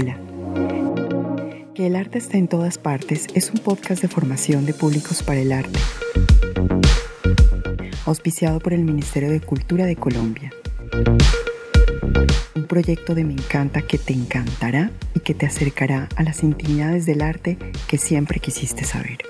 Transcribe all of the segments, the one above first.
Hola. Que el arte esté en todas partes es un podcast de formación de públicos para el arte, auspiciado por el Ministerio de Cultura de Colombia. Un proyecto de Me encanta que te encantará y que te acercará a las intimidades del arte que siempre quisiste saber.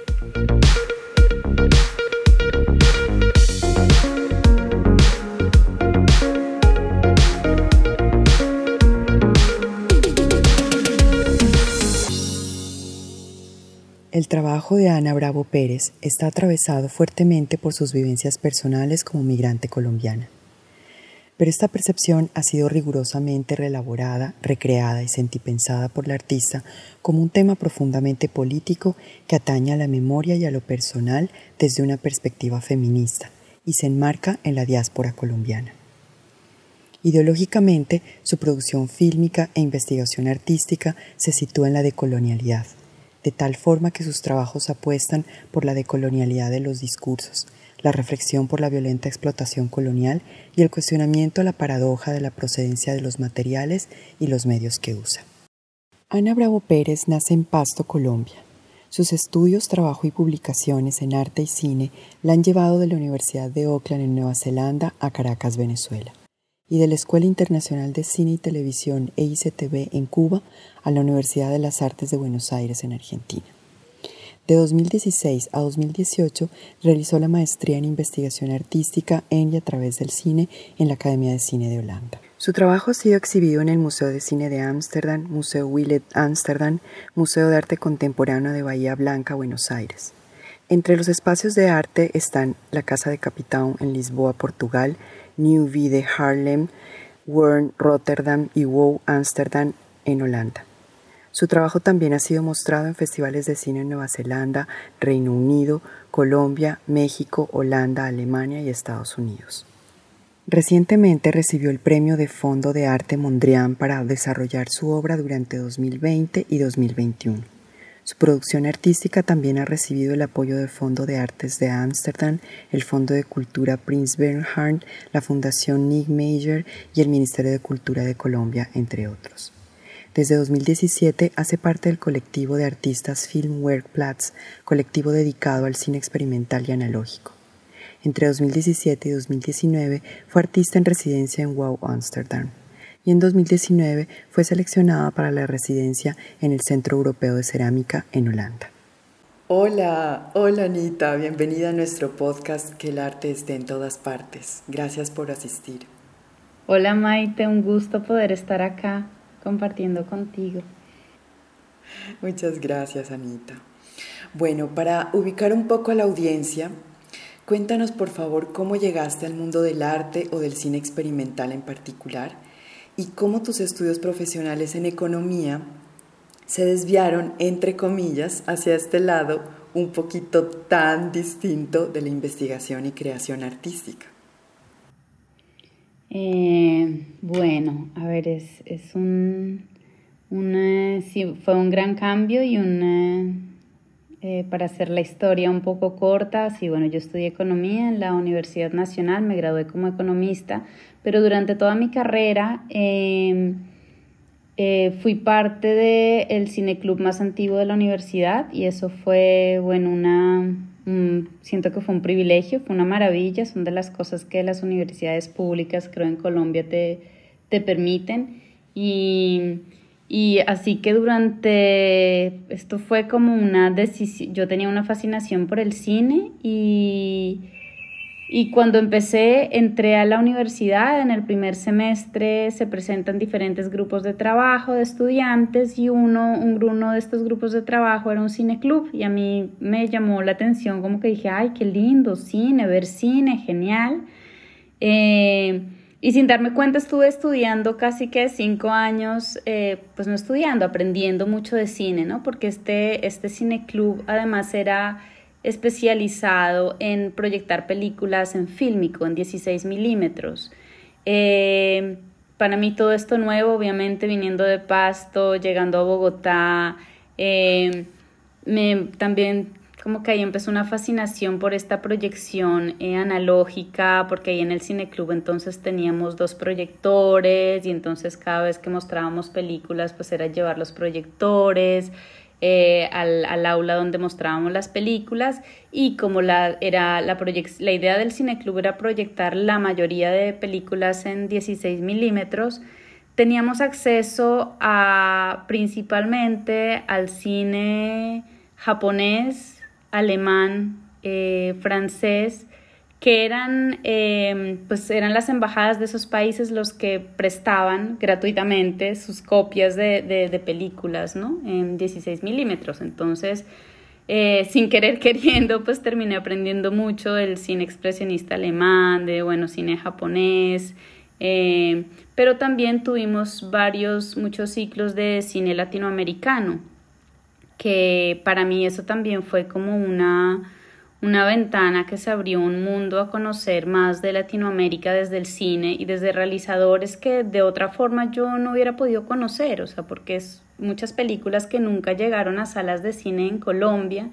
El trabajo de Ana Bravo Pérez está atravesado fuertemente por sus vivencias personales como migrante colombiana. Pero esta percepción ha sido rigurosamente reelaborada, recreada y sentipensada por la artista como un tema profundamente político que atañe a la memoria y a lo personal desde una perspectiva feminista y se enmarca en la diáspora colombiana. Ideológicamente, su producción fílmica e investigación artística se sitúa en la decolonialidad de tal forma que sus trabajos apuestan por la decolonialidad de los discursos, la reflexión por la violenta explotación colonial y el cuestionamiento a la paradoja de la procedencia de los materiales y los medios que usa. Ana Bravo Pérez nace en Pasto, Colombia. Sus estudios, trabajo y publicaciones en arte y cine la han llevado de la Universidad de Auckland en Nueva Zelanda a Caracas, Venezuela y de la Escuela Internacional de Cine y Televisión EICTV en Cuba a la Universidad de las Artes de Buenos Aires en Argentina. De 2016 a 2018 realizó la maestría en investigación artística en y a través del cine en la Academia de Cine de Holanda. Su trabajo ha sido exhibido en el Museo de Cine de Ámsterdam, Museo Willet Ámsterdam, Museo de Arte Contemporáneo de Bahía Blanca, Buenos Aires. Entre los espacios de arte están la Casa de Capitán en Lisboa, Portugal, New de Haarlem, Wern, Rotterdam y Wow, Amsterdam en Holanda. Su trabajo también ha sido mostrado en festivales de cine en Nueva Zelanda, Reino Unido, Colombia, México, Holanda, Alemania y Estados Unidos. Recientemente recibió el Premio de Fondo de Arte Mondrian para desarrollar su obra durante 2020 y 2021. Su producción artística también ha recibido el apoyo del Fondo de Artes de Ámsterdam, el Fondo de Cultura Prince Bernhard, la Fundación Nick Major y el Ministerio de Cultura de Colombia, entre otros. Desde 2017 hace parte del colectivo de artistas Filmwerkplatz, colectivo dedicado al cine experimental y analógico. Entre 2017 y 2019 fue artista en residencia en Wow Amsterdam y en 2019 fue seleccionada para la residencia en el Centro Europeo de Cerámica en Holanda. Hola, hola Anita, bienvenida a nuestro podcast Que el arte esté en todas partes. Gracias por asistir. Hola Maite, un gusto poder estar acá compartiendo contigo. Muchas gracias Anita. Bueno, para ubicar un poco a la audiencia, cuéntanos por favor cómo llegaste al mundo del arte o del cine experimental en particular y cómo tus estudios profesionales en economía se desviaron, entre comillas, hacia este lado un poquito tan distinto de la investigación y creación artística. Eh, bueno, a ver, es, un, fue un gran cambio y un, eh, para hacer la historia un poco corta, sí, bueno, yo estudié economía en la Universidad Nacional, me gradué como economista, pero durante toda mi carrera em, eh, fui parte del cineclub más antiguo de la universidad y eso fue, bueno, una, siento que fue un privilegio, fue una maravilla, son de las cosas que las universidades públicas, creo, en Colombia te, te permiten. Y y así que durante, esto fue como una decisión, yo tenía una fascinación por el cine y, y cuando empecé, entré a la universidad, en el primer semestre se presentan diferentes grupos de trabajo de estudiantes y uno, un, uno de estos grupos de trabajo era un cine club y a mí me llamó la atención como que dije, ay, qué lindo, cine, ver cine, genial. Eh, y sin darme cuenta estuve estudiando casi que cinco años, eh, pues no estudiando, aprendiendo mucho de cine, ¿no? Porque este, este cine club además era especializado en proyectar películas en fílmico, en 16 milímetros. Eh, para mí todo esto nuevo, obviamente viniendo de Pasto, llegando a Bogotá, eh, me, también como que ahí empezó una fascinación por esta proyección eh, analógica, porque ahí en el cineclub entonces teníamos dos proyectores y entonces cada vez que mostrábamos películas pues era llevar los proyectores eh, al, al, aula donde mostrábamos las películas y como la, era la, la idea del cineclub era proyectar la mayoría de películas en 16 milímetros, teníamos acceso a principalmente al cine japonés, alemán, eh, francés, que eran, eh, pues eran las embajadas de esos países los que prestaban gratuitamente sus copias de, de, películas, ¿no? En 16 milímetros. Entonces, eh, sin querer queriendo, pues terminé aprendiendo mucho del cine expresionista alemán, de, bueno, cine japonés, pero también tuvimos varios, muchos ciclos de cine latinoamericano que para mí eso también fue como una, una ventana que se abrió un mundo a conocer más de Latinoamérica desde el cine y desde realizadores que de otra forma yo no hubiera podido conocer, o sea, porque es muchas películas que nunca llegaron a salas de cine en Colombia,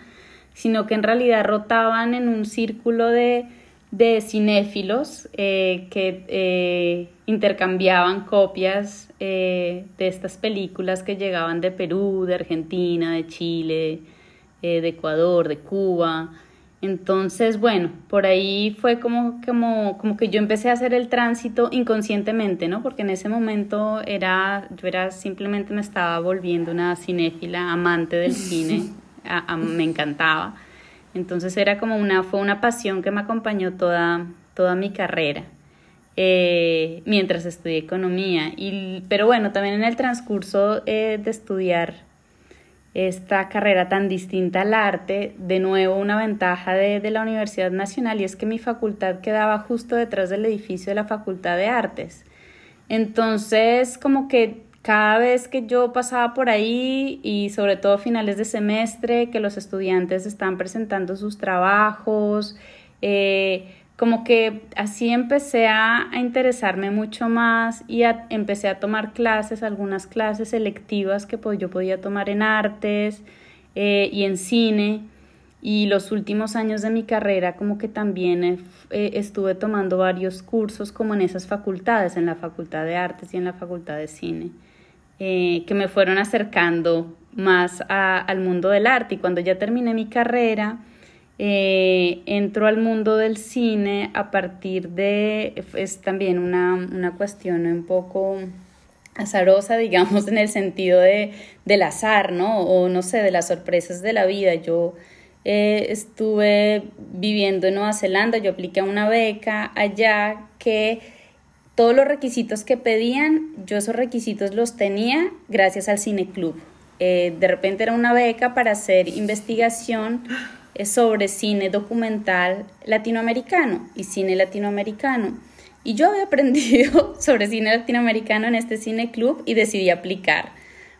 sino que en realidad rotaban en un círculo de de cinéfilos eh, que eh, intercambiaban copias eh, de estas películas que llegaban de Perú, de Argentina, de Chile, de Ecuador, de Cuba. Entonces, bueno, por ahí fue como, como, como que yo empecé a hacer el tránsito inconscientemente, ¿no? Porque en ese momento era, yo era simplemente me estaba volviendo una cinéfila, amante del cine, me encantaba. Entonces era como una, fue una pasión que me acompañó toda, toda mi carrera. Eh, mientras estudié economía. Y, pero bueno, también en el transcurso eh, de estudiar esta carrera tan distinta al arte, de nuevo una ventaja de, de, la Universidad Nacional y es que mi facultad quedaba justo detrás del edificio de la Facultad de Artes. Entonces, como que cada vez que yo pasaba por ahí y sobre todo a finales de semestre, que los estudiantes están presentando sus trabajos, eh, como que así empecé a, interesarme mucho más y empecé a tomar clases, algunas clases selectivas que pues, yo podía tomar en artes eh, y en cine. Y los últimos años de mi carrera como que también eh, estuve tomando varios cursos como en esas facultades, en la Facultad de Artes y en la Facultad de Cine. Eh, que me fueron acercando más al mundo del arte. Y cuando ya terminé mi carrera, eh, entro al mundo del cine a partir de, es también una, una cuestión un poco azarosa, digamos, en el sentido de, del azar, ¿no? O no sé, de las sorpresas de la vida. Yo eh, estuve viviendo en Nueva Zelanda, yo apliqué una beca allá que todos los requisitos que pedían, yo esos requisitos los tenía gracias al cineclub. Eh, de repente era una beca para hacer investigación eh, sobre cine documental latinoamericano y cine latinoamericano. Y yo había aprendido sobre cine latinoamericano en este cineclub y decidí aplicar,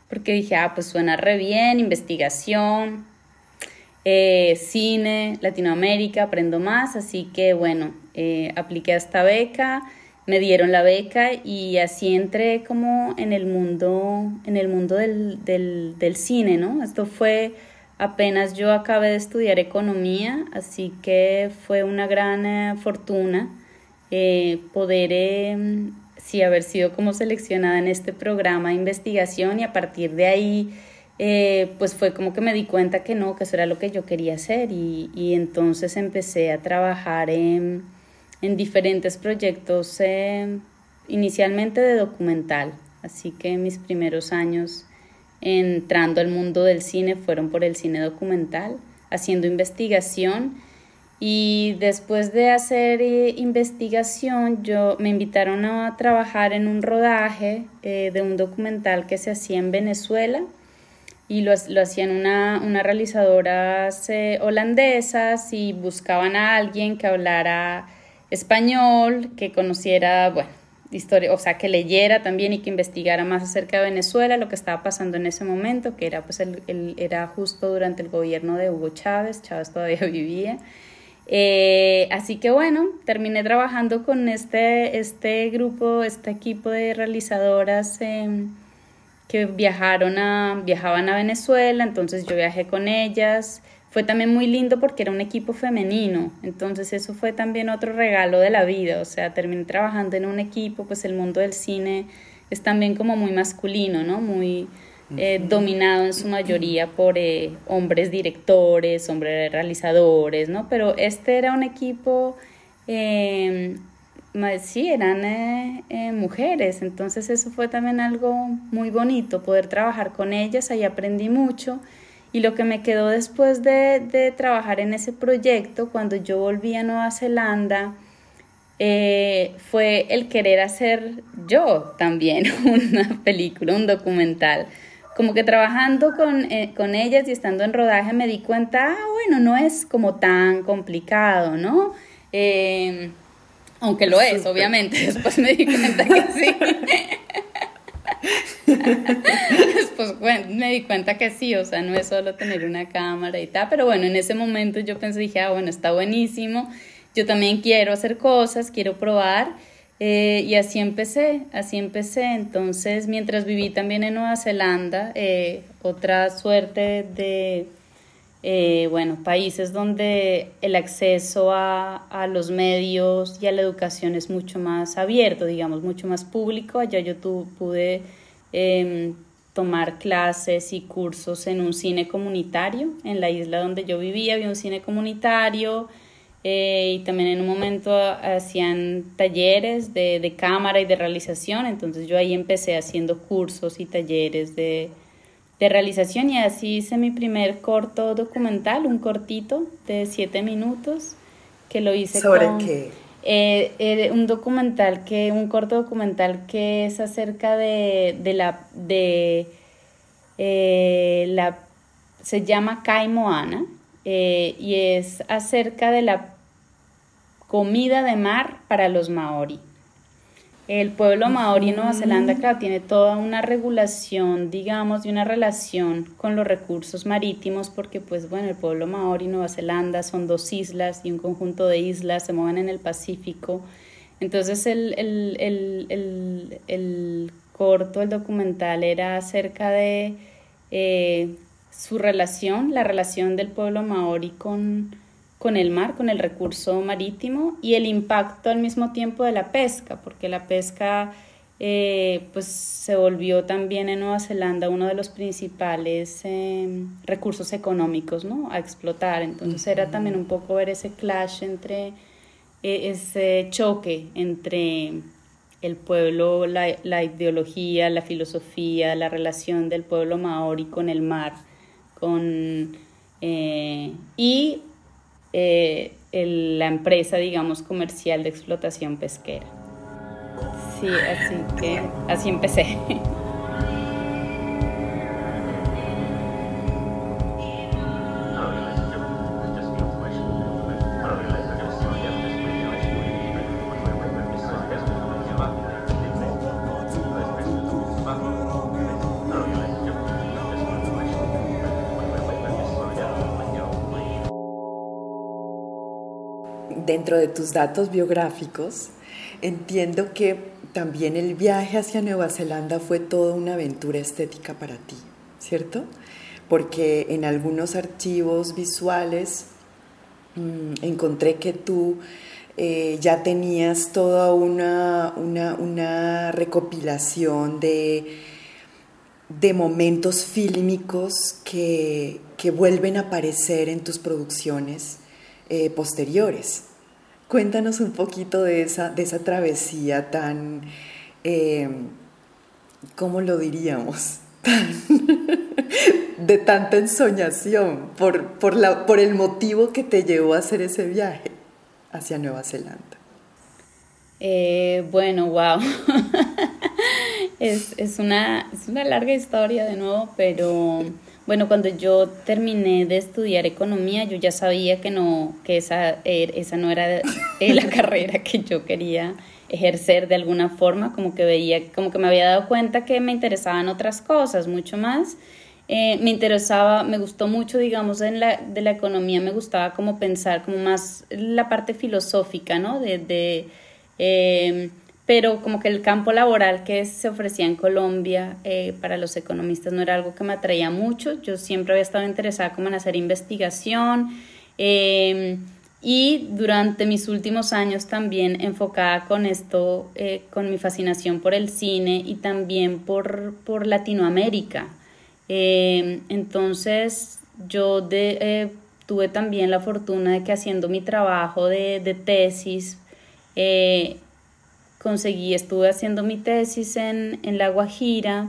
porque dije, ah, pues suena re bien, investigación, eh, cine, Latinoamérica, aprendo más, así que bueno, apliqué a esta beca me dieron la beca y así entré como en el mundo, en el mundo del, del, del cine, ¿no? Esto fue apenas yo acabé de estudiar economía, así que fue una gran eh, fortuna eh, poder, eh, sí, haber sido como seleccionada en este programa de investigación y a partir de ahí, pues fue como que me di cuenta que no, que eso era lo que yo quería hacer y, y entonces empecé a trabajar en en diferentes proyectos, eh, inicialmente de documental, así que mis primeros años entrando al mundo del cine fueron por el cine documental, haciendo investigación. Y después de hacer eh, investigación yo me invitaron a trabajar en un rodaje eh, de un documental que se hacía en Venezuela. Y lo, lo hacían una, una realizadoras holandesas y buscaban a alguien que hablara español, que conociera, bueno, historia, o sea, que leyera también y que investigara más acerca de Venezuela, lo que estaba pasando en ese momento, que era, pues, el, era justo durante el gobierno de Hugo Chávez, Chávez todavía vivía. Eh, así que bueno, terminé trabajando con este, este grupo, este equipo de realizadoras em, que viajaron a, viajaban a Venezuela, entonces yo viajé con ellas fue también muy lindo porque era un equipo femenino, entonces eso fue también otro regalo de la vida, o sea, terminé trabajando en un equipo, pues el mundo del cine es también como muy masculino, ¿no? Muy eh, dominado en su mayoría por eh, hombres directores, hombres realizadores, ¿no? Pero este era un equipo, eh, sí, eran mujeres, entonces eso fue también algo muy bonito, poder trabajar con ellas, ahí aprendí mucho y lo que me quedó después de, trabajar en ese proyecto, cuando yo volví a Nueva Zelanda, eh, fue el querer hacer yo también una película, un documental. Como que trabajando con, eh, ellas y estando en rodaje me di cuenta, ah, bueno, no es como tan complicado, ¿no? Eh, aunque lo es, obviamente, después me di cuenta que sí. Después me di cuenta que sí, o sea, no es solo tener una cámara y tal, pero bueno, en ese momento yo pensé, dije, ah, bueno, está buenísimo, yo también quiero hacer cosas, quiero probar. Eh, y así empecé, así empecé. Entonces, mientras viví también en Nueva Zelanda, eh, otra suerte de, eh, bueno, países donde el acceso a, a, los medios y a la educación es mucho más abierto, digamos, mucho más público. Allá yo tu, pude Em, tomar clases y cursos en un cine comunitario. En la isla donde yo vivía había un cine comunitario eh, y también en un momento hacían talleres de, de, cámara y de realización. Entonces yo ahí empecé haciendo cursos y talleres de, de realización y así hice mi primer corto documental, un cortito de siete minutos que lo hice ¿Sobre qué? Eh, eh, un documental que, un corto documental que es acerca de, de la, de eh, la, se llama Kaimoana y es acerca de la comida de mar para los maori. El pueblo maori en Nueva Zelanda, claro, tiene toda una regulación, digamos, y una relación con los recursos marítimos, porque, pues, bueno, el pueblo maori en Nueva Zelanda son dos islas y un conjunto de islas, se mueven en el Pacífico. Entonces, el, el, el, el corto, el documental, era acerca de eh, su relación, la relación del pueblo maori con con el mar, con el recurso marítimo y el impacto al mismo tiempo de la pesca, porque la pesca eh, pues se volvió también en Nueva Zelanda uno de los principales em, recursos económicos ¿no? a explotar. Entonces era también un poco ver ese clash entre, e, ese choque entre el pueblo, la, la, ideología, la filosofía, la relación del pueblo maori con el mar, con, eh, y eh, la empresa, digamos, comercial de explotación pesquera. Sí, así que así empecé. dentro de tus datos biográficos, entiendo que también el viaje hacia Nueva Zelanda fue toda una aventura estética para ti, ¿cierto? Porque en algunos archivos visuales mm, encontré que tú eh, ya tenías toda una, recopilación de, de momentos fílmicos que, que, vuelven a aparecer en tus producciones eh, posteriores. Cuéntanos un poquito de esa, de esa travesía tan, eh, ¿cómo lo diríamos? de tanta ensoñación por, por, la, por el motivo que te llevó a hacer ese viaje hacia Nueva Zelanda. Eh, bueno, wow. es, es, una, es una larga historia de nuevo, pero bueno, cuando yo terminé de estudiar economía, yo ya sabía que no, que esa, er, esa no era la carrera que yo quería ejercer de alguna forma, como que veía, como que me había dado cuenta que me interesaban otras cosas mucho más. Eh, me interesaba, me gustó mucho, digamos, en la, de la economía, me gustaba como pensar como más la parte filosófica, ¿no? De, de eh, pero como que el campo laboral que se ofrecía en Colombia eh, para los economistas no era algo que me atraía mucho. Yo siempre había estado interesada como en hacer investigación em, y durante mis últimos años también enfocada con esto, eh, con mi fascinación por el cine y también por, por Latinoamérica. Em, entonces yo eh, tuve también la fortuna de que haciendo mi trabajo de, de tesis, conseguí, estuve haciendo mi tesis en, en La Guajira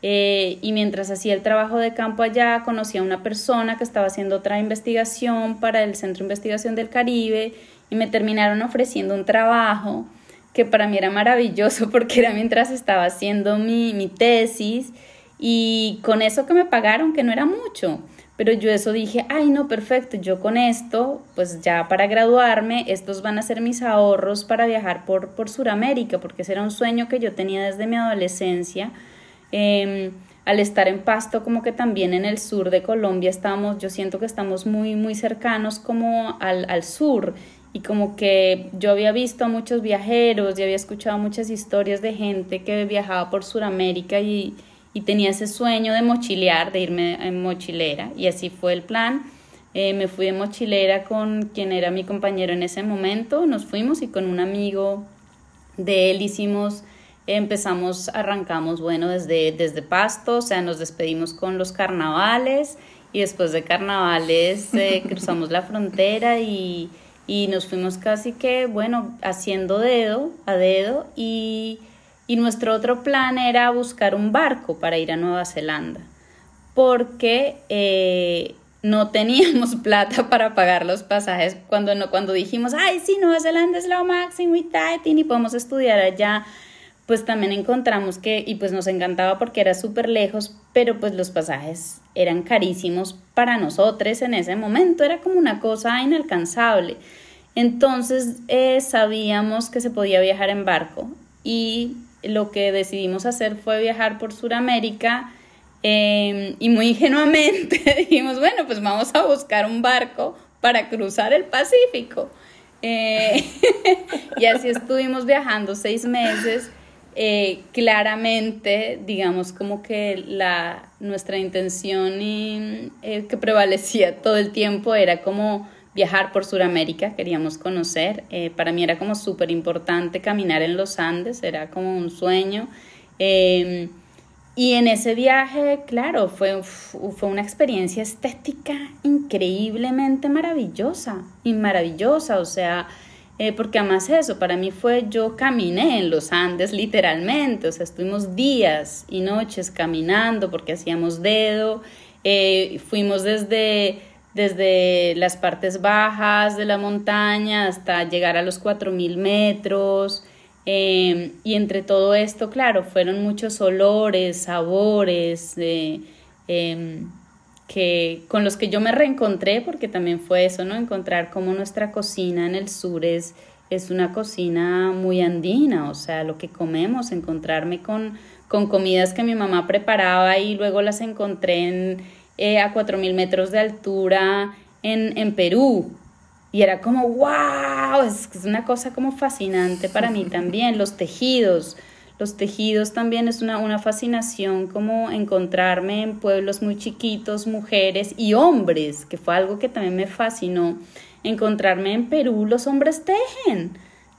eh, y mientras hacía el trabajo de campo allá conocí a una persona que estaba haciendo otra investigación para el Centro de Investigación del Caribe y me terminaron ofreciendo un trabajo que para mí era maravilloso porque era mientras estaba haciendo mi, mi tesis y con eso que me pagaron, que no era mucho. Pero yo eso dije, ay no, perfecto, yo con esto, pues ya para graduarme, estos van a ser mis ahorros para viajar por, por Sudamérica, porque ese era un sueño que yo tenía desde mi adolescencia. Em, al estar en Pasto, como que también en el sur de Colombia estamos, yo siento que estamos muy, muy cercanos como al, al sur y como que yo había visto a muchos viajeros y había escuchado muchas historias de gente que viajaba por Sudamérica y, y tenía ese sueño de mochilear, de irme en mochilera y así fue el plan. Eh, me fui de mochilera con quien era mi compañero en ese momento, nos fuimos y con un amigo de él hicimos, empezamos, arrancamos, bueno, desde, desde Pasto, o sea, nos despedimos con los carnavales y después de carnavales eh, cruzamos la frontera y, y nos fuimos casi que, bueno, haciendo dedo a dedo y y nuestro otro plan era buscar un barco para ir a Nueva Zelanda, porque eh, no teníamos plata para pagar los pasajes cuando, no, cuando dijimos, ay, sí, Nueva Zelanda es lo máximo y tal, y podemos estudiar allá, pues también encontramos que, y pues nos encantaba porque era súper lejos, pero pues los pasajes eran carísimos para nosotros en ese momento, era como una cosa inalcanzable. Entonces eh, sabíamos que se podía viajar en barco y lo que decidimos hacer fue viajar por Sudamérica em, y muy ingenuamente dijimos, bueno, pues vamos a buscar un barco para cruzar el Pacífico. Eh, y así estuvimos viajando seis meses. Eh, claramente, digamos, como que la, nuestra intención y, eh, que prevalecía todo el tiempo era como viajar por Sudamérica, queríamos conocer. Eh, para mí era como súper importante caminar en los Andes, era como un sueño. Em, y en ese viaje, claro, fue, fue una experiencia estética increíblemente maravillosa y maravillosa, o sea, eh, porque además eso, para mí fue, yo caminé en los Andes literalmente, o sea, estuvimos días y noches caminando porque hacíamos dedo, eh, fuimos desde desde las partes bajas de la montaña hasta llegar a los 4.000 metros. Em, y entre todo esto, claro, fueron muchos olores, sabores, eh, em, que, con los que yo me reencontré, porque también fue eso, ¿no? Encontrar cómo nuestra cocina en el sur es, una cocina muy andina, o sea, lo que comemos, encontrarme con, con comidas que mi mamá preparaba y luego las encontré en eh, a 4.000 metros de altura en, en, Perú. Y era como, wow, es, es una cosa como fascinante para mí también, los tejidos. Los tejidos también es una, una fascinación como encontrarme en pueblos muy chiquitos, mujeres y hombres, que fue algo que también me fascinó. Encontrarme en Perú, los hombres tejen,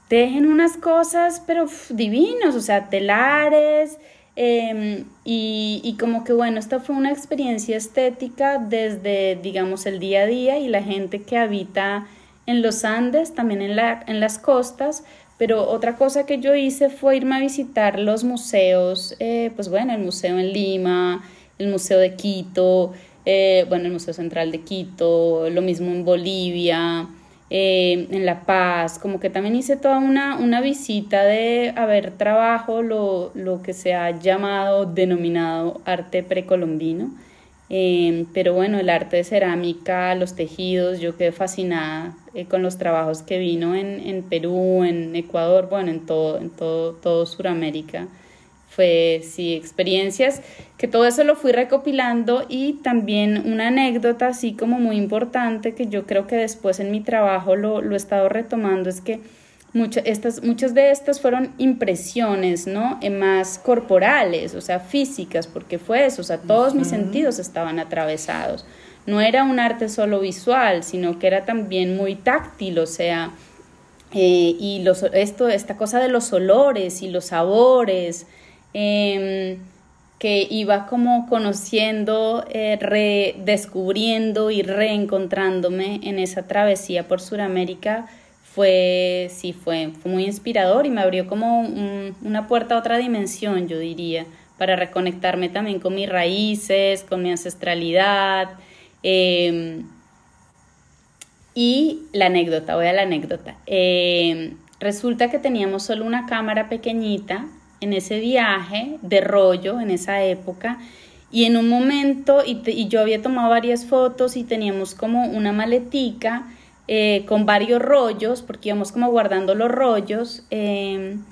tejen unas cosas, pero divinos, o sea, telares, Em, y, como que bueno, esta fue una experiencia estética desde, digamos, el día a día y la gente que habita en los Andes, también en, la, en las costas, pero otra cosa que yo hice fue irme a visitar los museos, eh, pues bueno, el museo en Lima, el museo de Quito, eh, bueno, el Museo Central de Quito, lo mismo en Bolivia, eh, en La Paz, como que también hice toda una, una visita de a ver trabajo, lo, lo que se ha llamado, denominado arte precolombino. Eh, pero bueno, el arte de cerámica, los tejidos, yo quedé fascinada eh, con los trabajos que vino en, en, Perú, en Ecuador, bueno, en todo, en todo, todo Sudamérica fue, sí, experiencias, que todo eso lo fui recopilando y también una anécdota así como muy importante que yo creo que después en mi trabajo lo, lo he estado retomando es que estas, muchas de estas fueron impresiones, ¿no? Eh, más corporales, o sea, físicas, porque fue eso, o sea, todos mis sentidos estaban atravesados. No era un arte solo visual, sino que era también muy táctil, o sea, eh, y los, esto, esta cosa de los olores y los sabores, em, que iba como conociendo, eh, redescubriendo y reencontrándome en esa travesía por Sudamérica, fue, sí, fue, fue muy inspirador y me abrió como una puerta a otra dimensión, yo diría, para reconectarme también con mis raíces, con mi ancestralidad. Em, y la anécdota, voy a la anécdota. Em, resulta que teníamos solo una cámara pequeñita en ese viaje de rollo en esa época y en un momento, y, yo había tomado varias fotos y teníamos como una maletica eh, con varios rollos, porque íbamos como guardando los rollos. Em,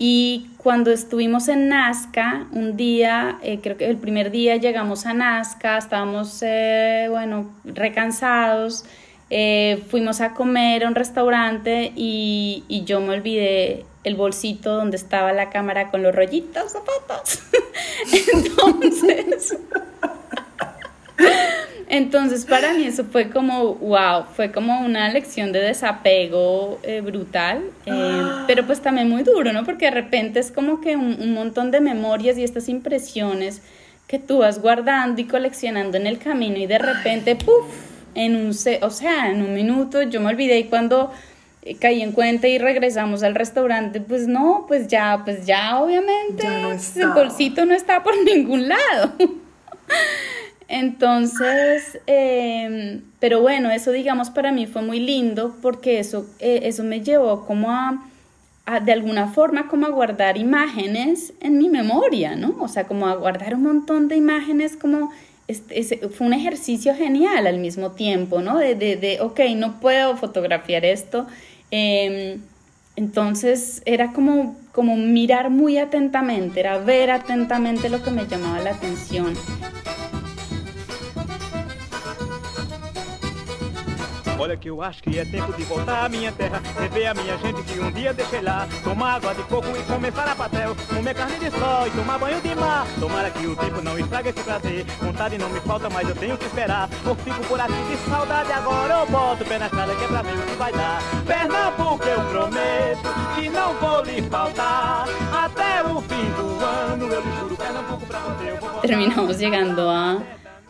y cuando estuvimos en Nazca, un día, eh, creo que el primer día llegamos a Nazca, estábamos, eh, bueno, recansados, fuimos a comer a un restaurante y, yo me olvidé el bolsito donde estaba la cámara con los rollitos zapatos. Entonces... Entonces para mí eso fue como, wow, fue como una lección de desapego eh, brutal, eh, ah. pero pues también muy duro, ¿no? Porque de repente es como que un, montón de memorias y estas impresiones que tú vas guardando y coleccionando en el camino y de repente, puff, en un, o sea, en un minuto yo me olvidé y cuando caí en cuenta y regresamos al restaurante, pues no, pues ya, pues ya obviamente el bolsito no está por ningún lado. Entonces, em, pero bueno, eso digamos para mí fue muy lindo porque eso, eh, eso me llevó como a, de alguna forma, como a guardar imágenes en mi memoria, ¿no? O sea, como a guardar un montón de imágenes como... Este, fue un ejercicio genial al mismo tiempo, ¿no? De, de, de ok, no puedo fotografiar esto. Em, entonces era como, como mirar muy atentamente, era ver atentamente lo que me llamaba la atención. Olha que eu acho que é tempo de voltar à minha terra, rever a minha gente que um dia deixei lá, tomar água de coco e começar a patel, comer carne de sol e tomar banho de mar. Tomara que o tempo não estrague esse prazer, vontade não me falta, mas eu tenho que esperar. Ou fico por aqui de saudade agora, eu boto o pé na estrada que é pra ver o que vai dar. Pernambuco eu prometo que não vou lhe faltar, até o fim do ano eu lhe juro, Pernambuco pra você eu vou Terminamos llegando a,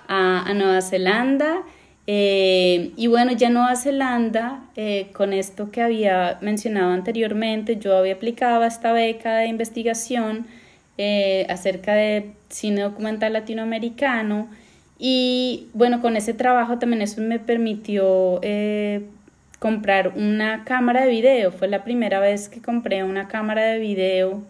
a, a Nueva Zelanda. Eh, y bueno, ya Nueva Zelanda, eh, con esto que había mencionado anteriormente, yo había aplicado esta beca de investigación eh, acerca de cine documental latinoamericano y bueno, con ese trabajo también eso me permitió comprar una cámara de video. Fue la primera vez que compré una cámara de video.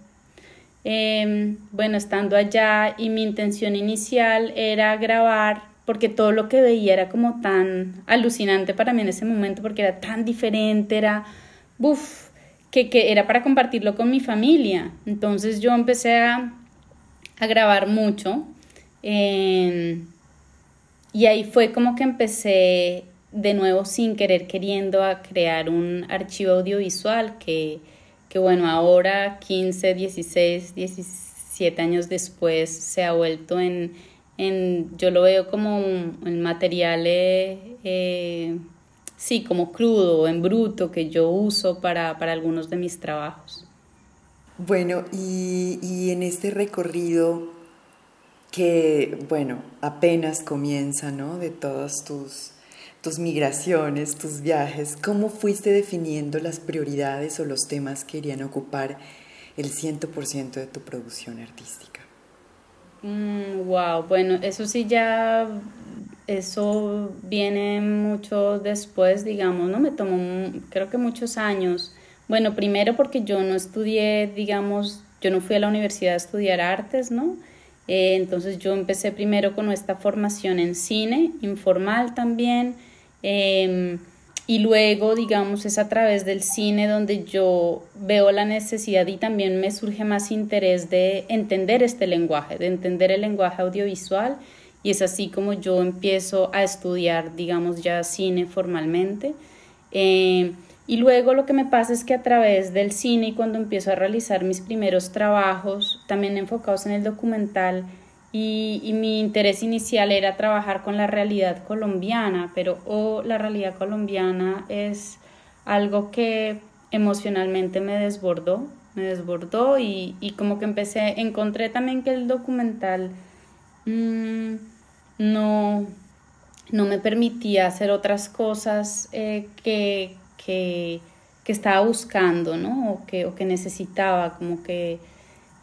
Em, bueno, estando allá y mi intención inicial era grabar porque todo lo que veía era como tan alucinante para mí en ese momento, porque era tan diferente, era, uff, que, que, era para compartirlo con mi familia. Entonces yo empecé a, a grabar mucho y ahí fue como que empecé de nuevo sin querer queriendo a crear un archivo audiovisual que, que bueno, ahora 15, 16, 17 años después se ha vuelto en yo lo veo como un, material, eh, eh, sí, como crudo, en bruto, que yo uso para, algunos de mis trabajos. Bueno, y, en este recorrido que, bueno, apenas comienza, ¿no? De todas tus, tus migraciones, tus viajes, ¿cómo fuiste definiendo las prioridades o los temas que irían a ocupar el 100% de tu producción artística? Wow, mm, bueno, eso sí ya, eso viene mucho después, digamos, ¿no? Me tomó creo que muchos años. Bueno, primero porque yo no estudié, digamos, yo no fui a la universidad a estudiar artes, ¿no? Eh, entonces yo empecé primero con esta formación en cine, informal también. Em, y luego, digamos, es a través del cine donde yo veo la necesidad y también me surge más interés de entender este lenguaje, de entender el lenguaje audiovisual. Y es así como yo empiezo a estudiar, digamos, ya cine formalmente. Eh, Y luego lo que me pasa es que a través del cine y cuando empiezo a realizar mis primeros trabajos, también enfocados en el documental, y, mi interés inicial era trabajar con la realidad colombiana, pero oh, la realidad colombiana es algo que emocionalmente me desbordó, me desbordó y, como que empecé, encontré también que el documental mm, no, no me permitía hacer otras cosas eh, que, que, estaba buscando, ¿no? O que, o que necesitaba, como que...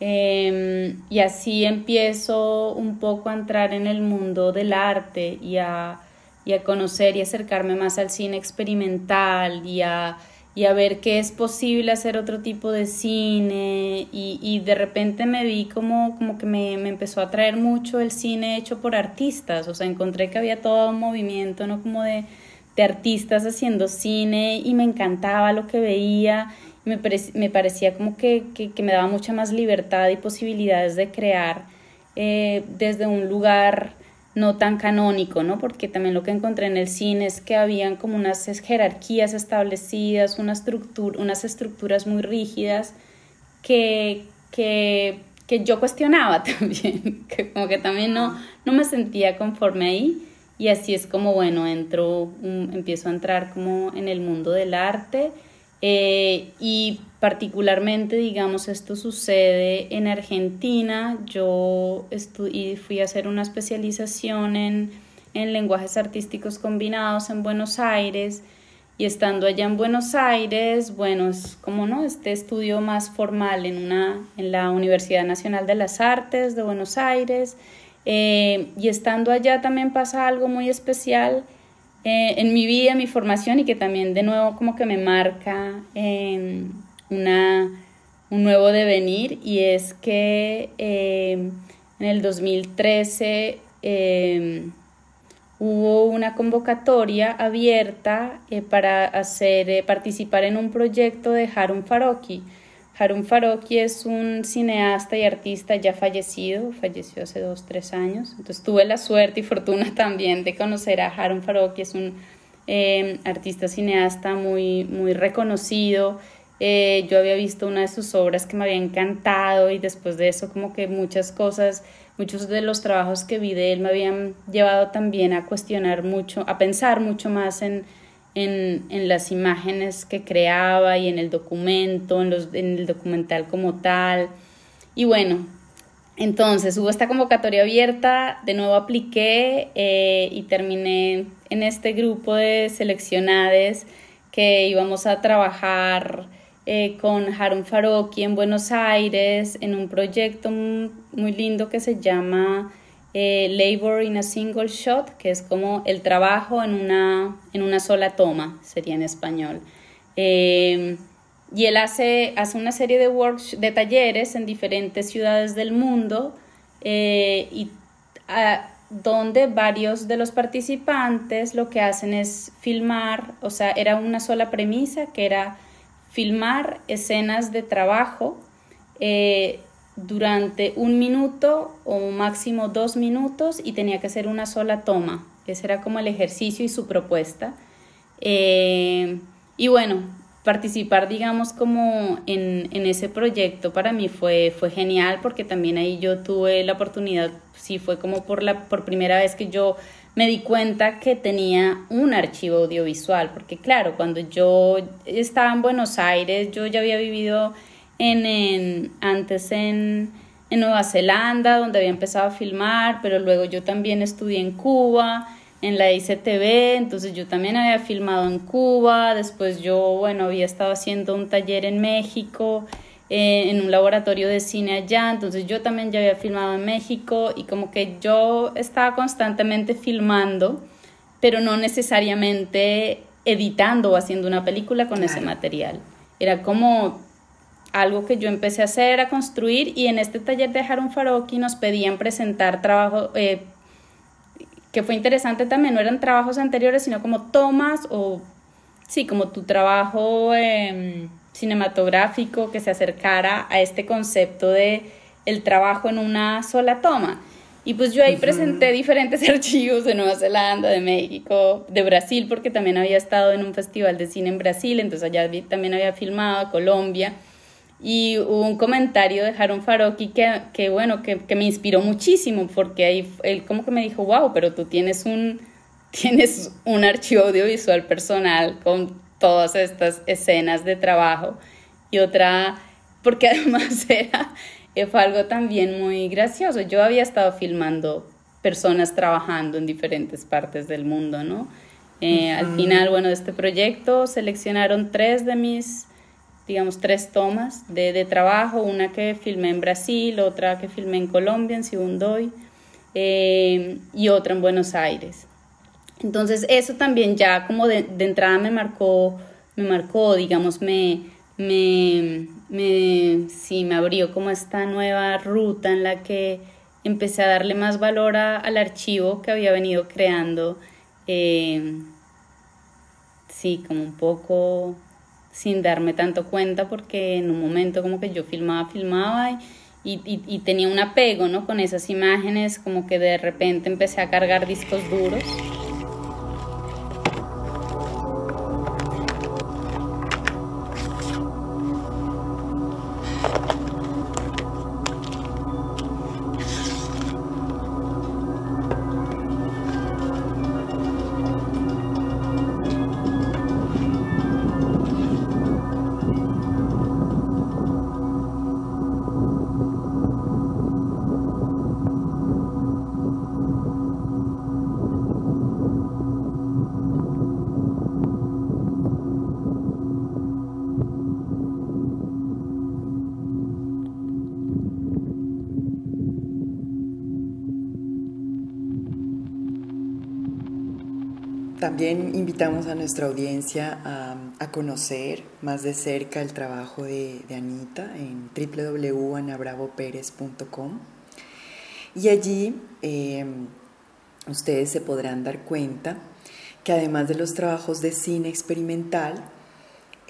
Em, y así empiezo un poco a entrar en el mundo del arte y a, y a conocer y acercarme más al cine experimental y a, y a ver qué es posible hacer otro tipo de cine. Y, y de repente me vi como, como que me, me, empezó a atraer mucho el cine hecho por artistas, o sea, encontré que había todo un movimiento, ¿no? Como de, de artistas haciendo cine y me encantaba lo que veía, me, me parecía como que, que, me daba mucha más libertad y posibilidades de crear eh, desde un lugar no tan canónico, ¿no? Porque también lo que encontré en el cine es que habían como unas jerarquías establecidas, una estructura, unas estructuras muy rígidas que, que, que yo cuestionaba también, que como que también no, no me sentía conforme ahí y así es como, bueno, entro, empiezo a entrar como en el mundo del arte eh, y particularmente, digamos, esto sucede en Argentina. Yo fui a hacer una especialización en, en lenguajes artísticos combinados en Buenos Aires. Y estando allá en Buenos Aires, bueno, es como no, este estudio más formal en, una, en la Universidad Nacional de las Artes de Buenos Aires. Eh, y estando allá también pasa algo muy especial eh, en mi vida, mi formación y que también de nuevo como que me marca una, un nuevo devenir y es que eh, en el 2013 eh, hubo una convocatoria abierta para hacer, participar en un proyecto de Harun Faroki. Harun Faroki es un cineasta y artista ya fallecido, falleció hace dos, tres años. Entonces tuve la suerte y fortuna también de conocer a Harun Faroki, es un eh, artista cineasta muy, muy reconocido. Eh, yo había visto una de sus obras que me había encantado y después de eso como que muchas cosas, muchos de los trabajos que vi de él me habían llevado también a cuestionar mucho, a pensar mucho más en en, en, las imágenes que creaba y en el documento, en, los, en el documental como tal. Y bueno, entonces hubo esta convocatoria abierta, de nuevo apliqué eh, y terminé en este grupo de seleccionades que íbamos a trabajar eh, con Harun Faroki en Buenos Aires en un proyecto muy lindo que se llama eh, labor in a single shot, que es como el trabajo en una, en una sola toma, sería en español. Eh, y él hace, hace una serie de, works, de talleres en diferentes ciudades del mundo eh, y donde varios de los participantes lo que hacen es filmar, o sea, era una sola premisa que era filmar escenas de trabajo durante un minuto o máximo dos minutos y tenía que ser una sola toma. Ese era como el ejercicio y su propuesta. Eh, y bueno, participar, digamos, como en, ese proyecto para mí fue, fue genial porque también ahí yo tuve la oportunidad, sí fue como por, la, por primera vez que yo me di cuenta que tenía un archivo audiovisual, porque claro, cuando yo estaba en Buenos Aires, yo ya había vivido en, antes en, en Nueva Zelanda, donde había empezado a filmar, pero luego yo también estudié en Cuba, en la ICTV, entonces yo también había filmado en Cuba, después yo, bueno, había estado haciendo un taller en México, eh, en un laboratorio de cine allá, entonces yo también ya había filmado en México y como que yo estaba constantemente filmando, pero no necesariamente editando o haciendo una película con ese material. Era como algo que yo empecé a hacer era construir y en este taller de Harun Faroki nos pedían presentar trabajo, eh, que fue interesante también, no eran trabajos anteriores, sino como tomas o, sí, como tu trabajo em, cinematográfico que se acercara a este concepto de el trabajo en una sola toma. Y pues yo ahí presenté diferentes archivos de Nueva Zelanda, de México, de Brasil, porque también había estado en un festival de cine en Brasil, entonces allá también había filmado, Colombia. Y hubo un comentario de Haron Faroki que, que bueno, que, que, me inspiró muchísimo, porque ahí él como que me dijo, wow, pero tú tienes un, tienes un archivo audiovisual personal con todas estas escenas de trabajo. Y otra, porque además era eh, fue algo también muy gracioso. Yo había estado filmando personas trabajando en diferentes partes del mundo, ¿no? Eh, al final, bueno, de este proyecto seleccionaron tres de mis, digamos, tres tomas de, de, trabajo, una que filmé en Brasil, otra que filmé en Colombia, en Sibundoy, eh, y otra en Buenos Aires. Entonces, eso también ya como de, de entrada me marcó, me marcó, digamos, me, me, me, sí, me abrió como esta nueva ruta en la que empecé a darle más valor al archivo que había venido creando. Eh, sí, como un poco sin darme tanto cuenta porque en un momento como que yo filmaba, filmaba y, y, tenía un apego ¿no? con esas imágenes, como que de repente empecé a cargar discos duros. También invitamos a nuestra audiencia a, conocer más de cerca el trabajo de, Anita en www.anabravoperez.com y allí em, ustedes se podrán dar cuenta que además de los trabajos de cine experimental,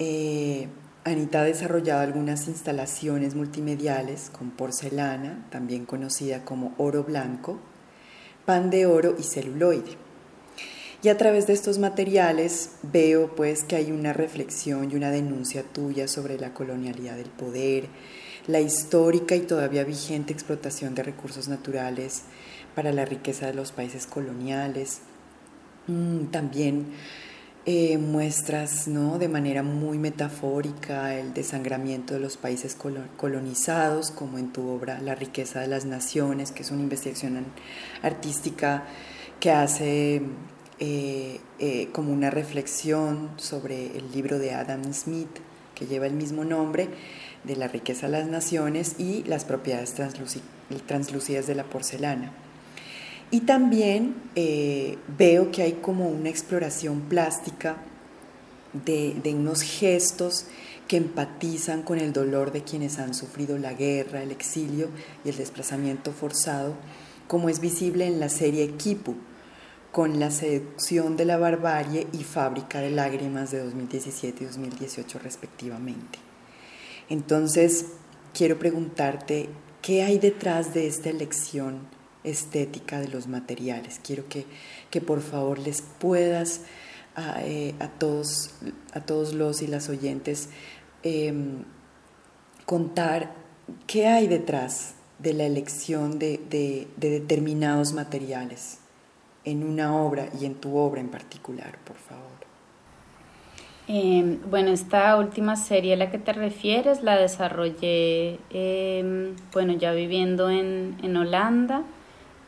eh, Anita ha desarrollado algunas instalaciones multimediales con porcelana, también conocida como oro blanco, pan de oro y celuloide. Y a través de estos materiales veo pues que hay una reflexión y una denuncia tuya sobre la colonialidad del poder, la histórica y todavía vigente explotación de recursos naturales para la riqueza de los países coloniales. Mm, también eh, muestras ¿no? de manera muy metafórica el desangramiento de los países colonizados, como en tu obra La riqueza de las naciones, que es una investigación artística que hace eh, eh, como una reflexión sobre el libro de Adam Smith, que lleva el mismo nombre, de la riqueza de las naciones y las propiedades translúcidas de la porcelana. Y también eh, veo que hay como una exploración plástica de, de, unos gestos que empatizan con el dolor de quienes han sufrido la guerra, el exilio y el desplazamiento forzado, como es visible en la serie Kipu, con La seducción de la barbarie y Fábrica de lágrimas de 2017 y 2018 respectivamente. Entonces, quiero preguntarte, ¿qué hay detrás de esta elección estética de los materiales? Quiero que, que por favor les puedas a, eh, todos, a todos los y las oyentes em, contar qué hay detrás de la elección de, de determinados materiales en una obra y en tu obra en particular, por favor. Em, bueno, esta última serie a la que te refieres la desarrollé, em, bueno, ya viviendo en, en Holanda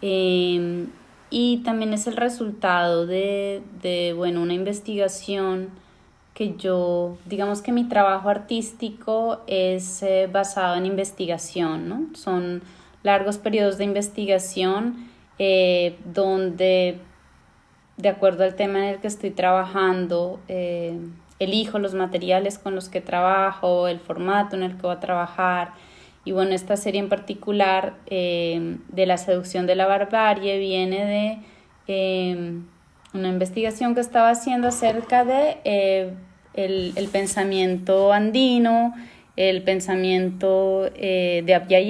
em, y también es el resultado de, de, bueno, una investigación que yo, digamos que mi trabajo artístico es eh, basado en investigación, ¿no? Son largos periodos de investigación eh, donde de acuerdo al tema en el que estoy trabajando, eh, elijo los materiales con los que trabajo, el formato en el que voy a trabajar. Y bueno, esta serie en particular eh, de la seducción de la barbarie viene de una investigación que estaba haciendo acerca de el, el, pensamiento andino, el pensamiento de Abya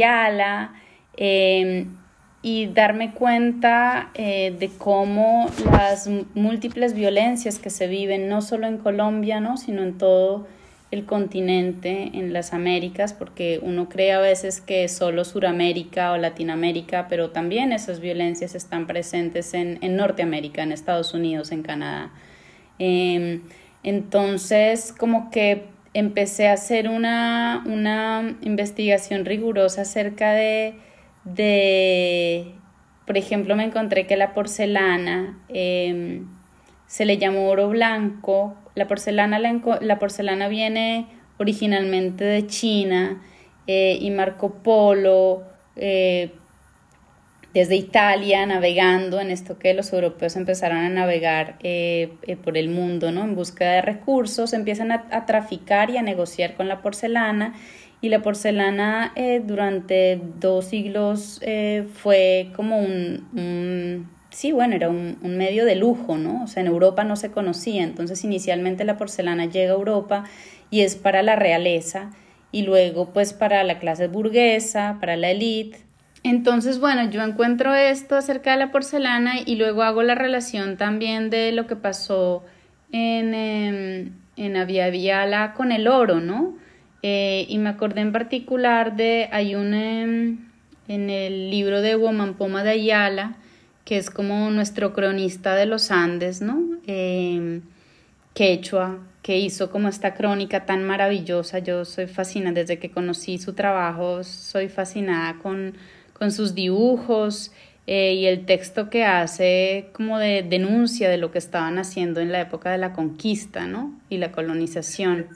y darme cuenta eh, de cómo las múltiples violencias que se viven no solo en Colombia, ¿no? sino en todo el continente, en las Américas, porque uno cree a veces que solo Suramérica o Latinoamérica, pero también esas violencias están presentes en, en Norteamérica, en Estados Unidos, en Canadá. Em, entonces, como que empecé a hacer una, una investigación rigurosa acerca de, de, por ejemplo, me encontré que la porcelana em, se le llamó oro blanco. La porcelana, la, porcelana viene originalmente de China eh, y Marco Polo eh, desde Italia navegando en esto que los europeos empezaron a navegar eh, por el mundo, ¿no? En búsqueda de recursos, empiezan a, traficar y a negociar con la porcelana y la porcelana durante dos siglos fue como un sí, bueno, era un, medio de lujo, ¿no? O sea, en Europa no se conocía, entonces inicialmente la porcelana llega a Europa y es para la realeza y luego pues para la clase burguesa, para la élite. Entonces, bueno, yo encuentro esto acerca de la porcelana y luego hago la relación también de lo que pasó en, eh, en Avia con el oro, ¿no? Eh, y me acordé en particular de, hay un, em, en el libro de Woman Poma de Ayala, que es como nuestro cronista de los Andes, ¿no? Eh, Quechua, que hizo como esta crónica tan maravillosa. Yo soy fascinada, desde que conocí su trabajo, soy fascinada con, con sus dibujos eh, y el texto que hace como de denuncia de lo que estaban haciendo en la época de la conquista, ¿no? Y la colonización.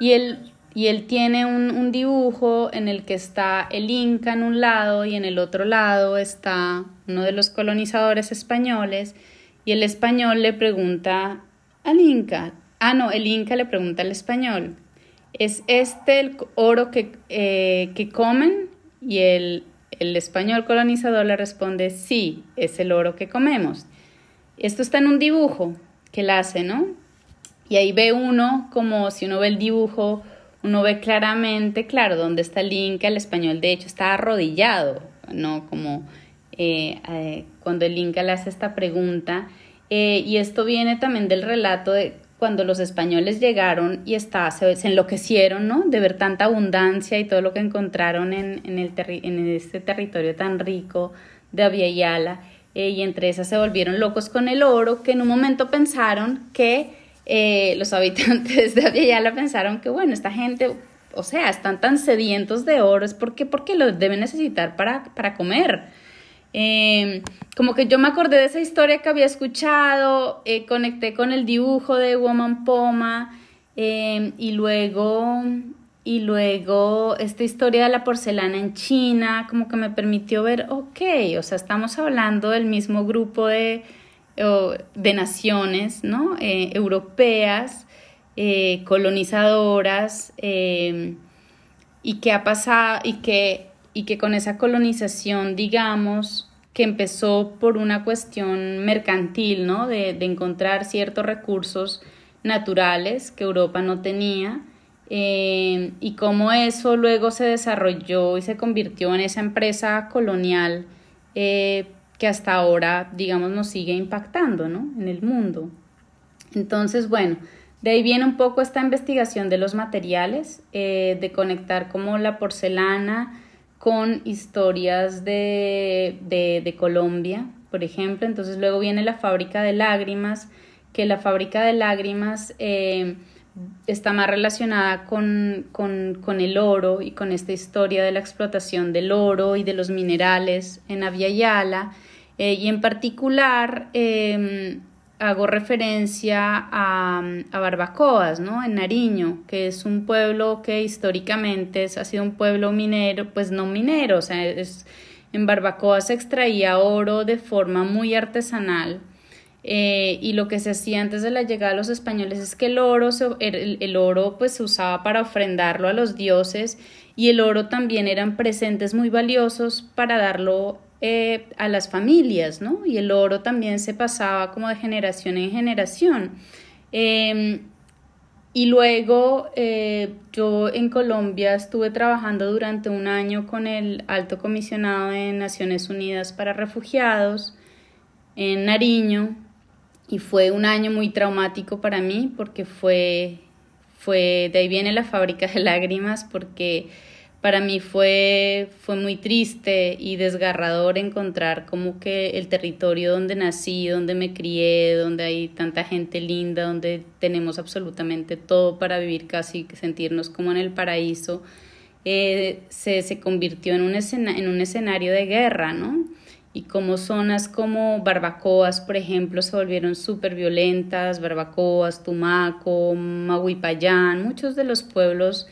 Y él y él tiene un, dibujo en el que está el Inca en un lado y en el otro lado está uno de los colonizadores españoles y el español le pregunta al Inca, ah no, el Inca le pregunta al español, ¿es este el oro que, eh, que comen? Y el, el español colonizador le responde, sí, es el oro que comemos. Esto está en un dibujo que él hace, ¿no? Y ahí ve uno como si uno ve el dibujo, uno ve claramente, claro, dónde está el Inca, el español de hecho está arrodillado, ¿no? Como eh, eh, cuando el Inca le hace esta pregunta. Eh, y esto viene también del relato de cuando los españoles llegaron y está, se, enloquecieron, ¿no? De ver tanta abundancia y todo lo que encontraron en, en, el en este territorio tan rico de Aviala. y entre esas se volvieron locos con el oro, que en un momento pensaron que eh, los habitantes de Aviala pensaron que, bueno, esta gente, o sea, están tan sedientos de oro, es porque, porque lo deben necesitar para, para comer. Em, como que yo me acordé de esa historia que había escuchado, eh, conecté con el dibujo de Woman Poma em, y luego y luego esta historia de la porcelana en China como que me permitió ver, ok, o sea, estamos hablando del mismo grupo de, de naciones ¿no? Eh, europeas, eh, colonizadoras, eh, y que ha pasado, y que, y que con esa colonización, digamos, que empezó por una cuestión mercantil, ¿no? De, de encontrar ciertos recursos naturales que Europa no tenía, y cómo eso luego se desarrolló y se convirtió en esa empresa colonial que hasta ahora, digamos, nos sigue impactando ¿no? en el mundo. Entonces, bueno, de ahí viene un poco esta investigación de los materiales, eh, de conectar como la porcelana con historias de, de, Colombia, por ejemplo. Entonces luego viene la fábrica de lágrimas, que la fábrica de lágrimas eh, está más relacionada con, con, con, el oro y con esta historia de la explotación del oro y de los minerales en Aviala. Eh, y en particular em, hago referencia a, a, Barbacoas, ¿no? En Nariño, que es un pueblo que históricamente ha sido un pueblo minero, pues no minero, o sea, es, en Barbacoa se extraía oro de forma muy artesanal eh, y lo que se hacía antes de la llegada de los españoles es que el oro, el, oro pues se usaba para ofrendarlo a los dioses y el oro también eran presentes muy valiosos para darlo eh, a las familias, ¿no? Y el oro también se pasaba como de generación en generación. Em, y luego eh, yo en Colombia estuve trabajando durante un año con el alto comisionado de Naciones Unidas para Refugiados en Nariño y fue un año muy traumático para mí porque fue, fue de ahí viene la fábrica de lágrimas porque para mí fue, fue muy triste y desgarrador encontrar como que el territorio donde nací, donde me crié, donde hay tanta gente linda, donde tenemos absolutamente todo para vivir casi, sentirnos como en el paraíso, eh, se, se, convirtió en un, en un escenario de guerra, ¿no? Y como zonas como Barbacoas, por ejemplo, se volvieron súper violentas, Barbacoas, Tumaco, Mahuipayán, muchos de los pueblos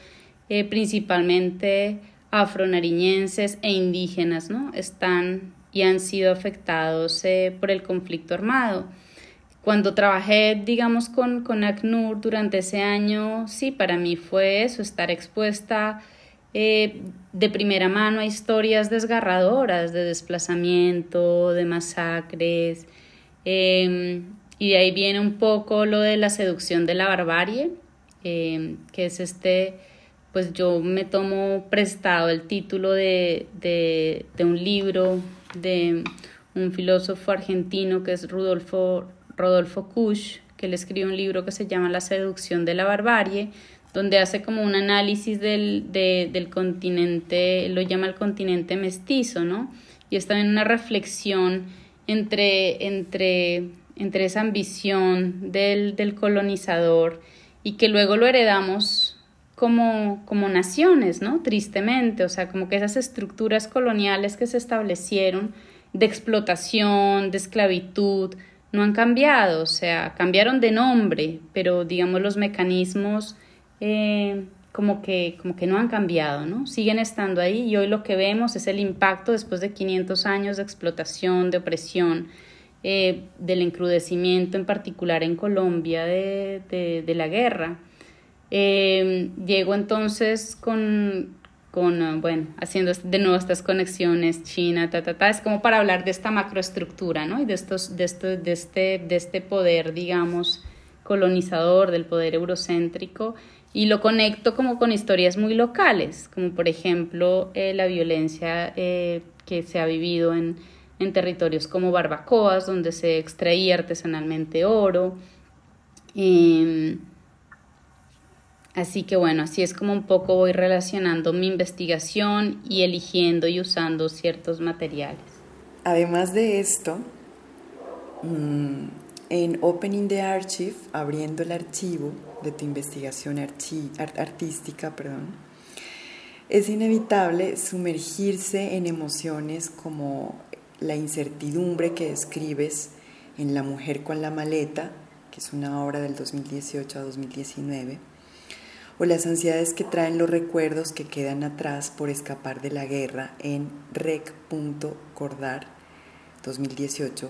eh, principalmente afronariñenses e indígenas, ¿no? Están y han sido afectados eh, por el conflicto armado. Cuando trabajé, digamos, con, con ACNUR durante ese año, sí, para mí fue eso, estar expuesta eh, de primera mano a historias desgarradoras de desplazamiento, de masacres, em, y de ahí viene un poco lo de la seducción de la barbarie, em, que es este pues yo me tomo prestado el título de, de, un libro de un filósofo argentino que es Rudolfo, Rodolfo Kusch, que le escribe un libro que se llama La seducción de la barbarie, donde hace como un análisis del, del continente, lo llama el continente mestizo, ¿no? Y es también una reflexión entre, entre, entre esa ambición del, del colonizador y que luego lo heredamos como, como naciones, ¿no? Tristemente, o sea, como que esas estructuras coloniales que se establecieron de explotación, de esclavitud, no han cambiado, o sea, cambiaron de nombre, pero digamos los mecanismos eh, como, que, como que no han cambiado, ¿no? Siguen estando ahí y hoy lo que vemos es el impacto después de 500 años de explotación, de opresión, eh, del encrudecimiento en particular en Colombia de, de, de la guerra. Eh, llego entonces con, con, ah, bueno, haciendo de nuevo estas conexiones China, ta, ta, ta, es como para hablar de esta macroestructura, ¿no? Y de, estos, de, esto, de, este, de este poder, digamos, colonizador, del poder eurocéntrico, y lo conecto como con historias muy locales, como por ejemplo eh, la violencia eh, que se ha vivido en, en territorios como Barbacoas, donde se extraía artesanalmente oro. Eh, Así que bueno, así es como un poco voy relacionando mi investigación y eligiendo y usando ciertos materiales. Además de esto, mm, en Opening the Archive, abriendo el archivo de tu investigación artística, perdón, es inevitable sumergirse en emociones como la incertidumbre que describes en La mujer con la maleta, que es una obra del 2018 a 2019 o las ansiedades que traen los recuerdos que quedan atrás por escapar de la guerra en Rec.Cordar 2018,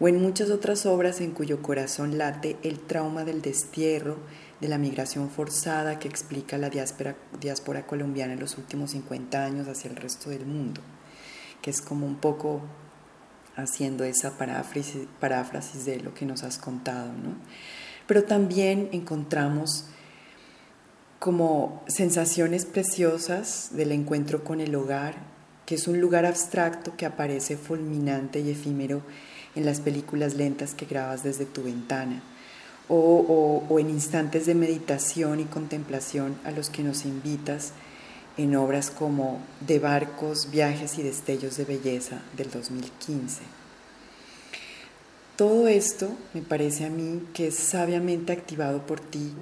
o en muchas otras obras en cuyo corazón late el trauma del destierro, de la migración forzada que explica la diáspora, diáspora colombiana en los últimos 50 años hacia el resto del mundo, que es como un poco haciendo esa paráfrasis, paráfrasis de lo que nos has contado, ¿no? Pero también encontramos como sensaciones preciosas del encuentro con el hogar, que es un lugar abstracto que aparece fulminante y efímero en las películas lentas que grabas desde tu ventana, o, en instantes de meditación y contemplación a los que nos invitas en obras como De barcos, viajes y destellos de belleza del 2015. Todo esto me parece a mí que es sabiamente activado por ti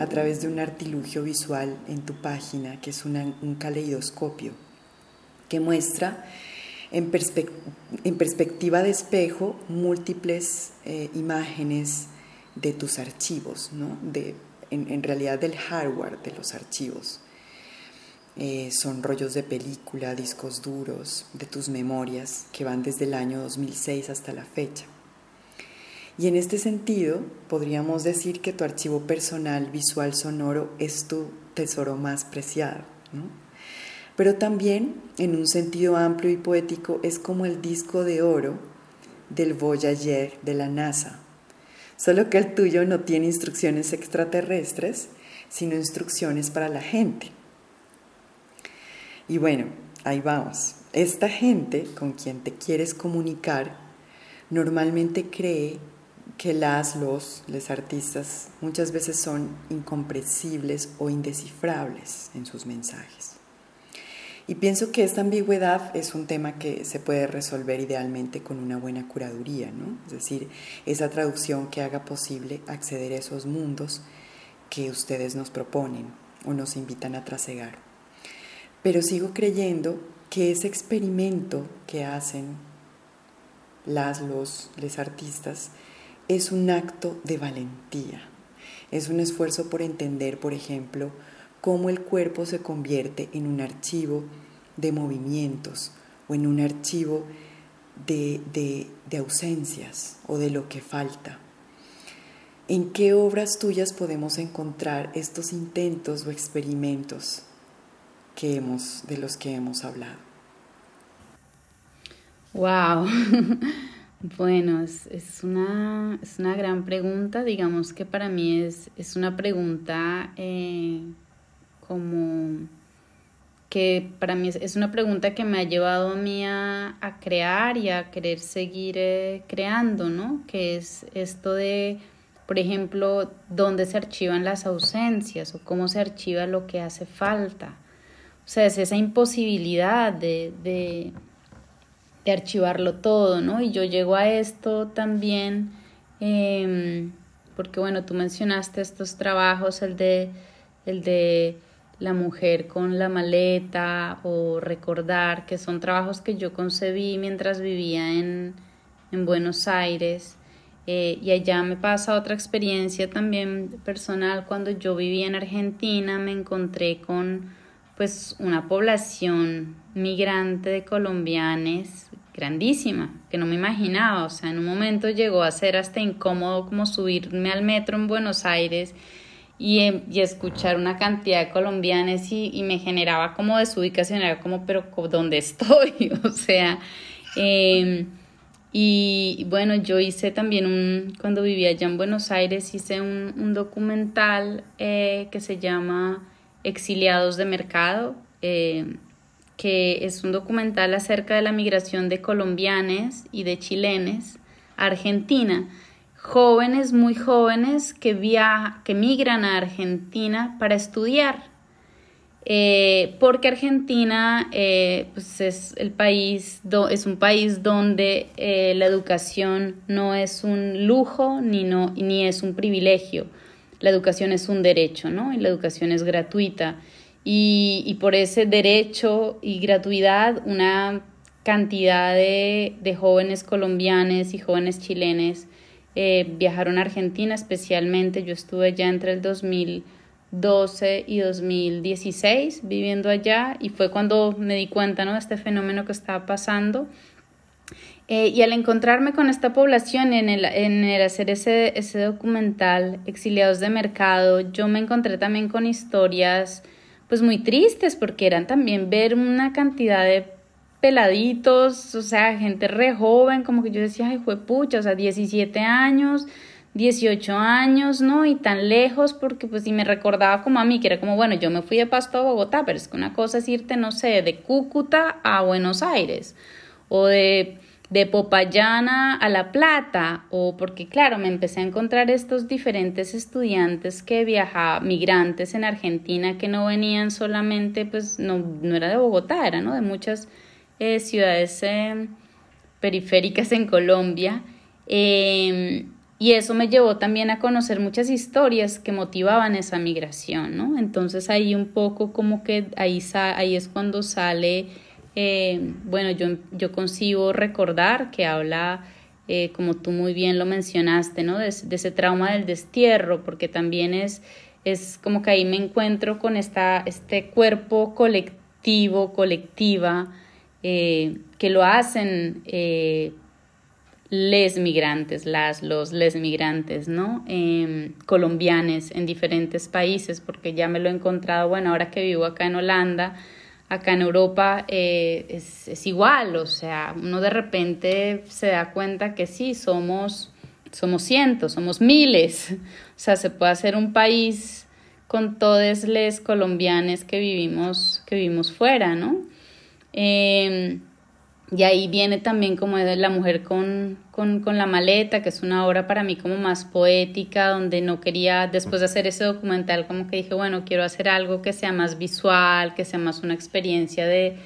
a través de un artilugio visual en tu página, que es un caleidoscopio, que muestra en, perspectiva de espejo múltiples eh, imágenes de tus archivos, ¿no? de, en, realidad del hardware de los archivos. Eh, son rollos de película, discos duros, de tus memorias, que van desde el año 2006 hasta la fecha. Y en este sentido, podríamos decir que tu archivo personal visual sonoro es tu tesoro más preciado. Pero también, en un sentido amplio y poético, es como el disco de oro del Voyager de la NASA. solo que el tuyo no tiene instrucciones extraterrestres, sino instrucciones para la gente. Y bueno, ahí vamos. Esta gente con quien te quieres comunicar normalmente cree que las, los, les artistas muchas veces son incomprensibles o indescifrables en sus mensajes. Y pienso que esta ambigüedad es un tema que se puede resolver idealmente con una buena curaduría, ¿no? Es decir, esa traducción que haga posible acceder a esos mundos que ustedes nos proponen o nos invitan a trasegar. Pero sigo creyendo que ese experimento que hacen las, los, les artistas es un acto de valentía. Es un esfuerzo por entender, por ejemplo, cómo el cuerpo se convierte en un archivo de movimientos o en un archivo de, de, ausencias o de lo que falta. ¿En qué obras tuyas podemos encontrar estos intentos o experimentos que hemos, de los que hemos hablado? Wow. Bueno, es, es, una, es, una, gran pregunta. Digamos que para mí es, es una pregunta eh, como que para mí es, una pregunta que me ha llevado a mí a, crear y a querer seguir eh, creando, ¿no? Que es esto de, por ejemplo, dónde se archivan las ausencias o cómo se archiva lo que hace falta. O sea, es esa imposibilidad de de archivarlo todo, ¿no? Y yo llego a esto también, em, porque bueno, tú mencionaste estos trabajos, el de, el de la mujer con la maleta o recordar, que son trabajos que yo concebí mientras vivía en, en Buenos Aires. Eh, y allá me pasa otra experiencia también personal. Cuando yo vivía en Argentina me encontré con pues una población migrante de colombianes grandísima, que no me imaginaba, o sea, en un momento llegó a ser hasta incómodo como subirme al metro en Buenos Aires y, em, y escuchar una cantidad de colombianos y, y, me generaba como desubicación, era como, pero ¿dónde estoy? o sea, eh, y bueno, yo hice también un, cuando vivía allá en Buenos Aires, hice un, documental eh, que se llama Exiliados de Mercado. Eh, que es un documental acerca de la migración de colombianes y de chilenes a Argentina. Jóvenes, muy jóvenes, que, via que migran a Argentina para estudiar. Eh, porque Argentina eh, pues es, el país es un país donde eh, la educación no es un lujo ni, no, ni es un privilegio. La educación es un derecho, ¿no? Y la educación es gratuita y, por ese derecho y gratuidad una cantidad de, jóvenes colombianos y jóvenes chilenes eh, viajaron a Argentina especialmente. Yo estuve allá entre el 2012 y 2016 viviendo allá y fue cuando me di cuenta ¿no? de este fenómeno que estaba pasando. Eh, y al encontrarme con esta población en el, en el hacer ese, ese documental, Exiliados de Mercado, yo me encontré también con historias pues muy tristes porque eran también ver una cantidad de peladitos, o sea, gente re joven, como que yo decía, ay, fue pucha, o sea, 17 años, 18 años, ¿no? Y tan lejos, porque pues si me recordaba como a mí, que era como, bueno, yo me fui de Pasto a Bogotá, pero es que una cosa es irte, no sé, de Cúcuta a Buenos Aires, o de de Popayana a La Plata, o porque claro, me empecé a encontrar estos diferentes estudiantes que viajaban, migrantes en Argentina, que no venían solamente, pues no, no era de Bogotá, era ¿no? de muchas eh, ciudades eh, periféricas en Colombia. Em, y eso me llevó también a conocer muchas historias que motivaban esa migración, ¿no? Entonces ahí un poco como que ahí, ahí es cuando sale eh, bueno, yo, yo concibo recordar que habla, eh, como tú muy bien lo mencionaste, ¿no? De, ese trauma del destierro, porque también es, es como que ahí me encuentro con esta, este cuerpo colectivo, colectiva, eh, que lo hacen les migrantes, las, los, les migrantes, ¿no? Em, colombianes en diferentes países, porque ya me lo he encontrado, bueno, ahora que vivo acá en Holanda, acá en Europa eh, es, igual, o sea, uno de repente se da cuenta que sí, somos, somos cientos, somos miles. O sea, se puede hacer un país con todos los colombianos que vivimos, que vivimos fuera, ¿no? Em, y ahí viene también como la mujer con, con, con, la maleta, que es una obra para mí como más poética, donde no quería, después de hacer ese documental, como que dije, bueno, quiero hacer algo que sea más visual, que sea más una experiencia de,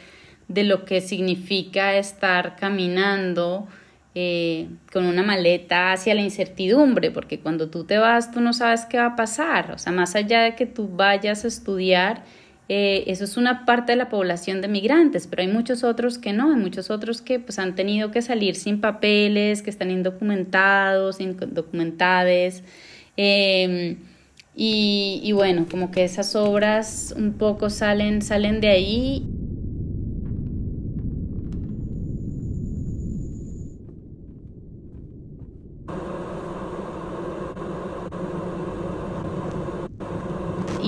de lo que significa estar caminando eh, con una maleta hacia la incertidumbre, porque cuando tú te vas, tú no sabes qué va a pasar. O sea, más allá de que tú vayas a estudiar, eh, eso es una parte de la población de migrantes, pero hay muchos otros que no, hay muchos otros que pues han tenido que salir sin papeles, que están indocumentados, indocumentadas. Em, y, y, bueno, como que esas obras un poco salen, salen de ahí.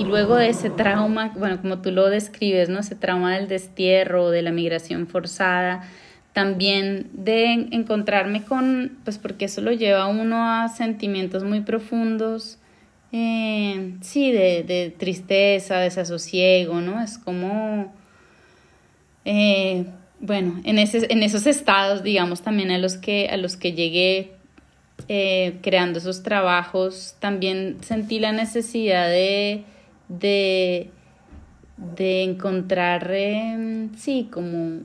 y luego de ese trauma, bueno, como tú lo describes, ¿no? Ese trauma del destierro, de la migración forzada, también de encontrarme con, pues porque eso lo lleva a uno a sentimientos muy profundos, eh, sí, de, de, tristeza, desasosiego, ¿no? Es como, eh, bueno, en, ese, en esos estados, digamos, también a los que, a los que llegué eh, creando esos trabajos, también sentí la necesidad de de, de encontrar, em, sí, como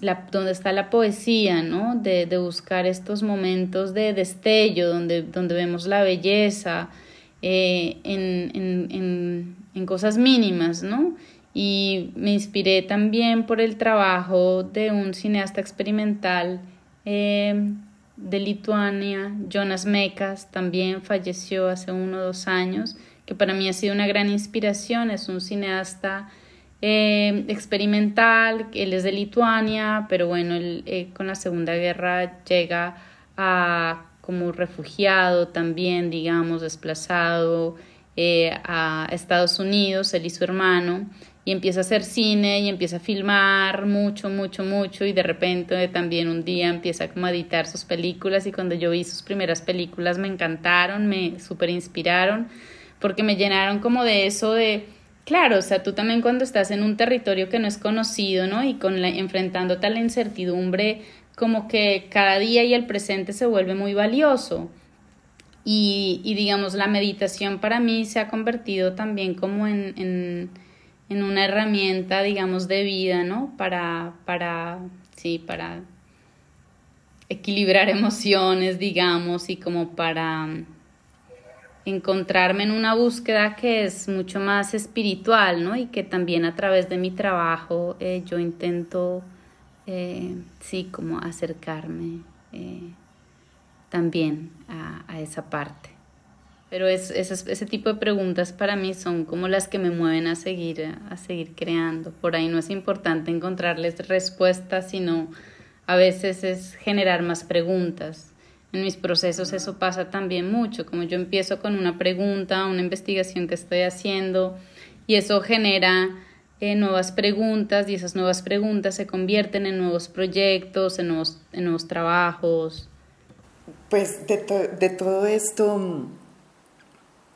la, donde está la poesía, ¿no? De, buscar estos momentos de destello, donde, donde vemos la belleza eh, en, cosas mínimas, ¿no? Y me inspiré también por el trabajo de un cineasta experimental em, de Lituania, Jonas Mekas, también falleció hace uno o dos años, que para mí ha sido una gran inspiración. Es un cineasta eh, experimental, él es de Lituania, pero bueno, él eh, con la Segunda Guerra llega a como refugiado también, digamos, desplazado eh, a Estados Unidos, él y su hermano, y empieza a hacer cine y empieza a filmar mucho, mucho, mucho, y de repente también un día empieza como a editar sus películas, y cuando yo vi sus primeras películas me encantaron, me super inspiraron porque me llenaron como de eso de, claro, o sea, tú también cuando estás en un territorio que no es conocido, ¿no? Y con a la incertidumbre, como que cada día y el presente se vuelve muy valioso. Y, y digamos, la meditación para mí se ha convertido también como en, en, en una herramienta, digamos, de vida, ¿no? Para, para, sí, para equilibrar emociones, digamos, y como para encontrarme en una búsqueda que es mucho más espiritual, ¿no? Y que también a través de mi trabajo eh, yo intento, eh, sí, como acercarme eh, también a, esa parte. Pero es, ese tipo de preguntas para mí son como las que me mueven a seguir, a seguir creando. Por ahí no es importante encontrarles respuestas, sino a veces es generar más preguntas en mis procesos eso pasa también mucho, como yo empiezo con una pregunta, una investigación que estoy haciendo y eso genera eh, nuevas preguntas y esas nuevas preguntas se convierten en nuevos proyectos, en nuevos, trabajos. Pues de, de todo esto mm,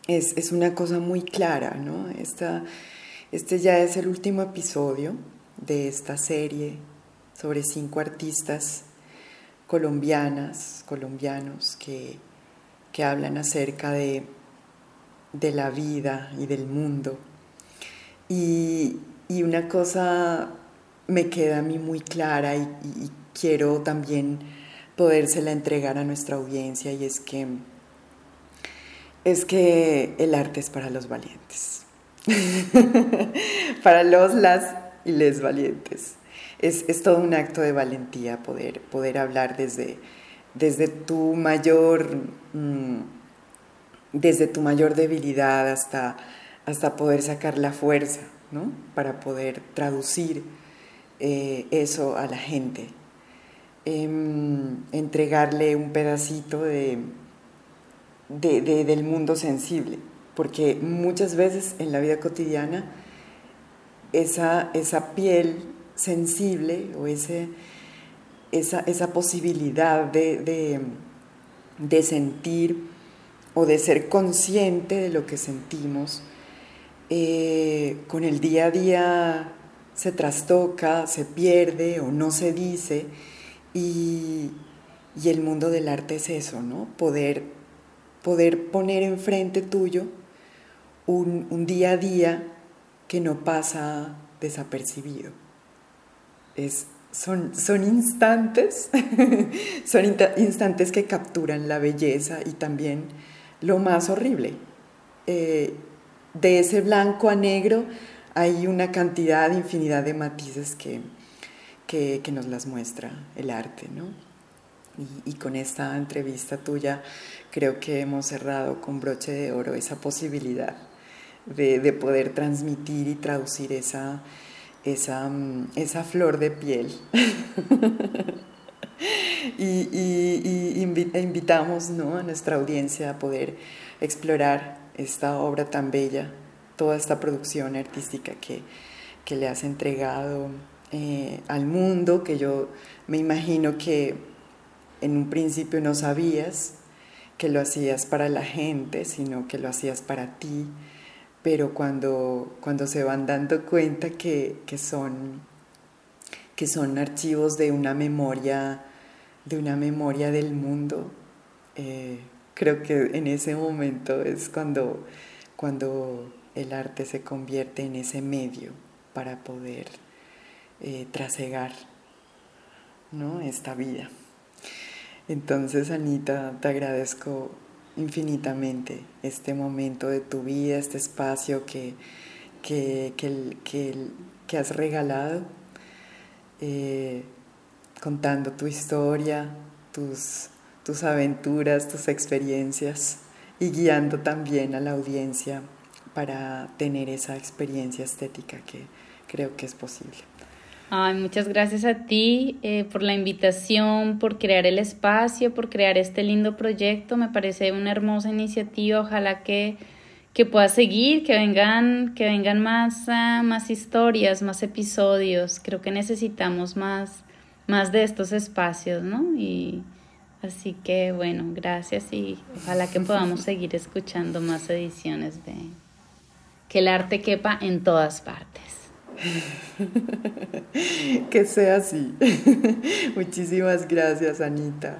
es, es, una cosa muy clara, ¿no? Esta, este ya es el último episodio de esta serie sobre cinco artistas colombianas, colombianos que, hablan acerca de, de, la vida y del mundo. Y, una cosa me queda a mí muy clara y, y quiero también podérsela entregar a nuestra audiencia y es que es que el arte es para los valientes, para los, las y les valientes es, todo un acto de valentía poder, poder hablar desde, desde tu mayor... Mm, desde tu mayor debilidad hasta, hasta poder sacar la fuerza, ¿no? Para poder traducir eh, eso a la gente. Em, entregarle un pedacito de, del mundo sensible, porque muchas veces en la vida cotidiana esa, esa piel sensible o ese, esa, esa posibilidad de, de sentir o de ser consciente de lo que sentimos, eh, con el día a día se trastoca, se pierde o no se dice. Y, el mundo del arte es eso, ¿no? Poder, poder poner enfrente tuyo un, día a día que no pasa desapercibido. Son, son instantes, son instantes que capturan la belleza y también lo más horrible. Eh, de ese blanco a negro hay una cantidad, infinidad de matices que, que, nos las muestra el arte, ¿no? Y, con esta entrevista tuya creo que hemos cerrado con broche de oro esa posibilidad de, poder transmitir y traducir esa, esa, mm, esa flor de piel. y, invitamos ¿no? a nuestra audiencia a poder explorar esta obra tan bella, toda esta producción artística que, le has entregado eh, al mundo, que yo me imagino que en un principio no sabías que lo hacías para la gente, sino que lo hacías para ti, pero cuando, cuando se van dando cuenta que, son, que son archivos de una memoria, de una memoria del mundo, eh, creo que en ese momento es cuando, cuando el arte se convierte en ese medio para poder eh, trasegar ¿no? esta vida. Entonces, Anita, te agradezco infinitamente este momento de tu vida, este espacio que, que, que, has regalado, eh, contando tu historia, tus tus aventuras, tus experiencias y guiando también a la audiencia para tener esa experiencia estética que creo que es posible. Ay, muchas gracias a ti eh, por la invitación, por crear el espacio, por crear este lindo proyecto. Me parece una hermosa iniciativa. Ojalá que, que pueda seguir, que vengan, que vengan más, ah, más historias, más episodios. Creo que necesitamos más, más de estos espacios, ¿no? Y, Así que bueno, gracias y ojalá que podamos seguir escuchando más ediciones de Que el arte quepa en todas partes. que sea así. Muchísimas gracias, Anita.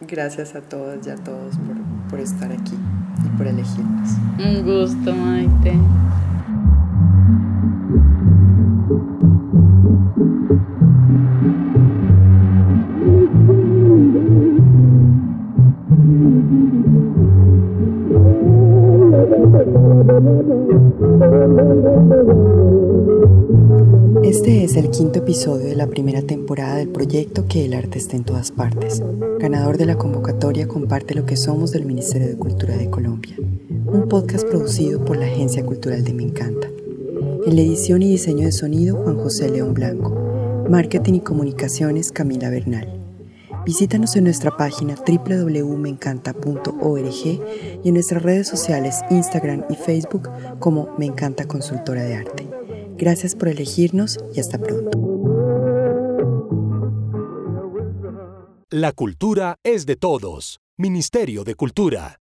Gracias a todas y a todos por, por estar aquí y por elegirnos. Un gusto, Maite. Este es el quinto episodio de la primera temporada del proyecto Que el arte esté en todas partes. Ganador de la convocatoria comparte lo que somos del Ministerio de Cultura de Colombia, un podcast producido por la Agencia Cultural de Me Encanta. En la edición y diseño de sonido Juan José León Blanco, marketing y comunicaciones Camila Bernal. Visítanos en nuestra página www.meencanta.org y en nuestras redes sociales Instagram y Facebook como Me Encanta Consultora de Arte. Gracias por elegirnos y hasta pronto. La cultura es de todos. Ministerio de Cultura.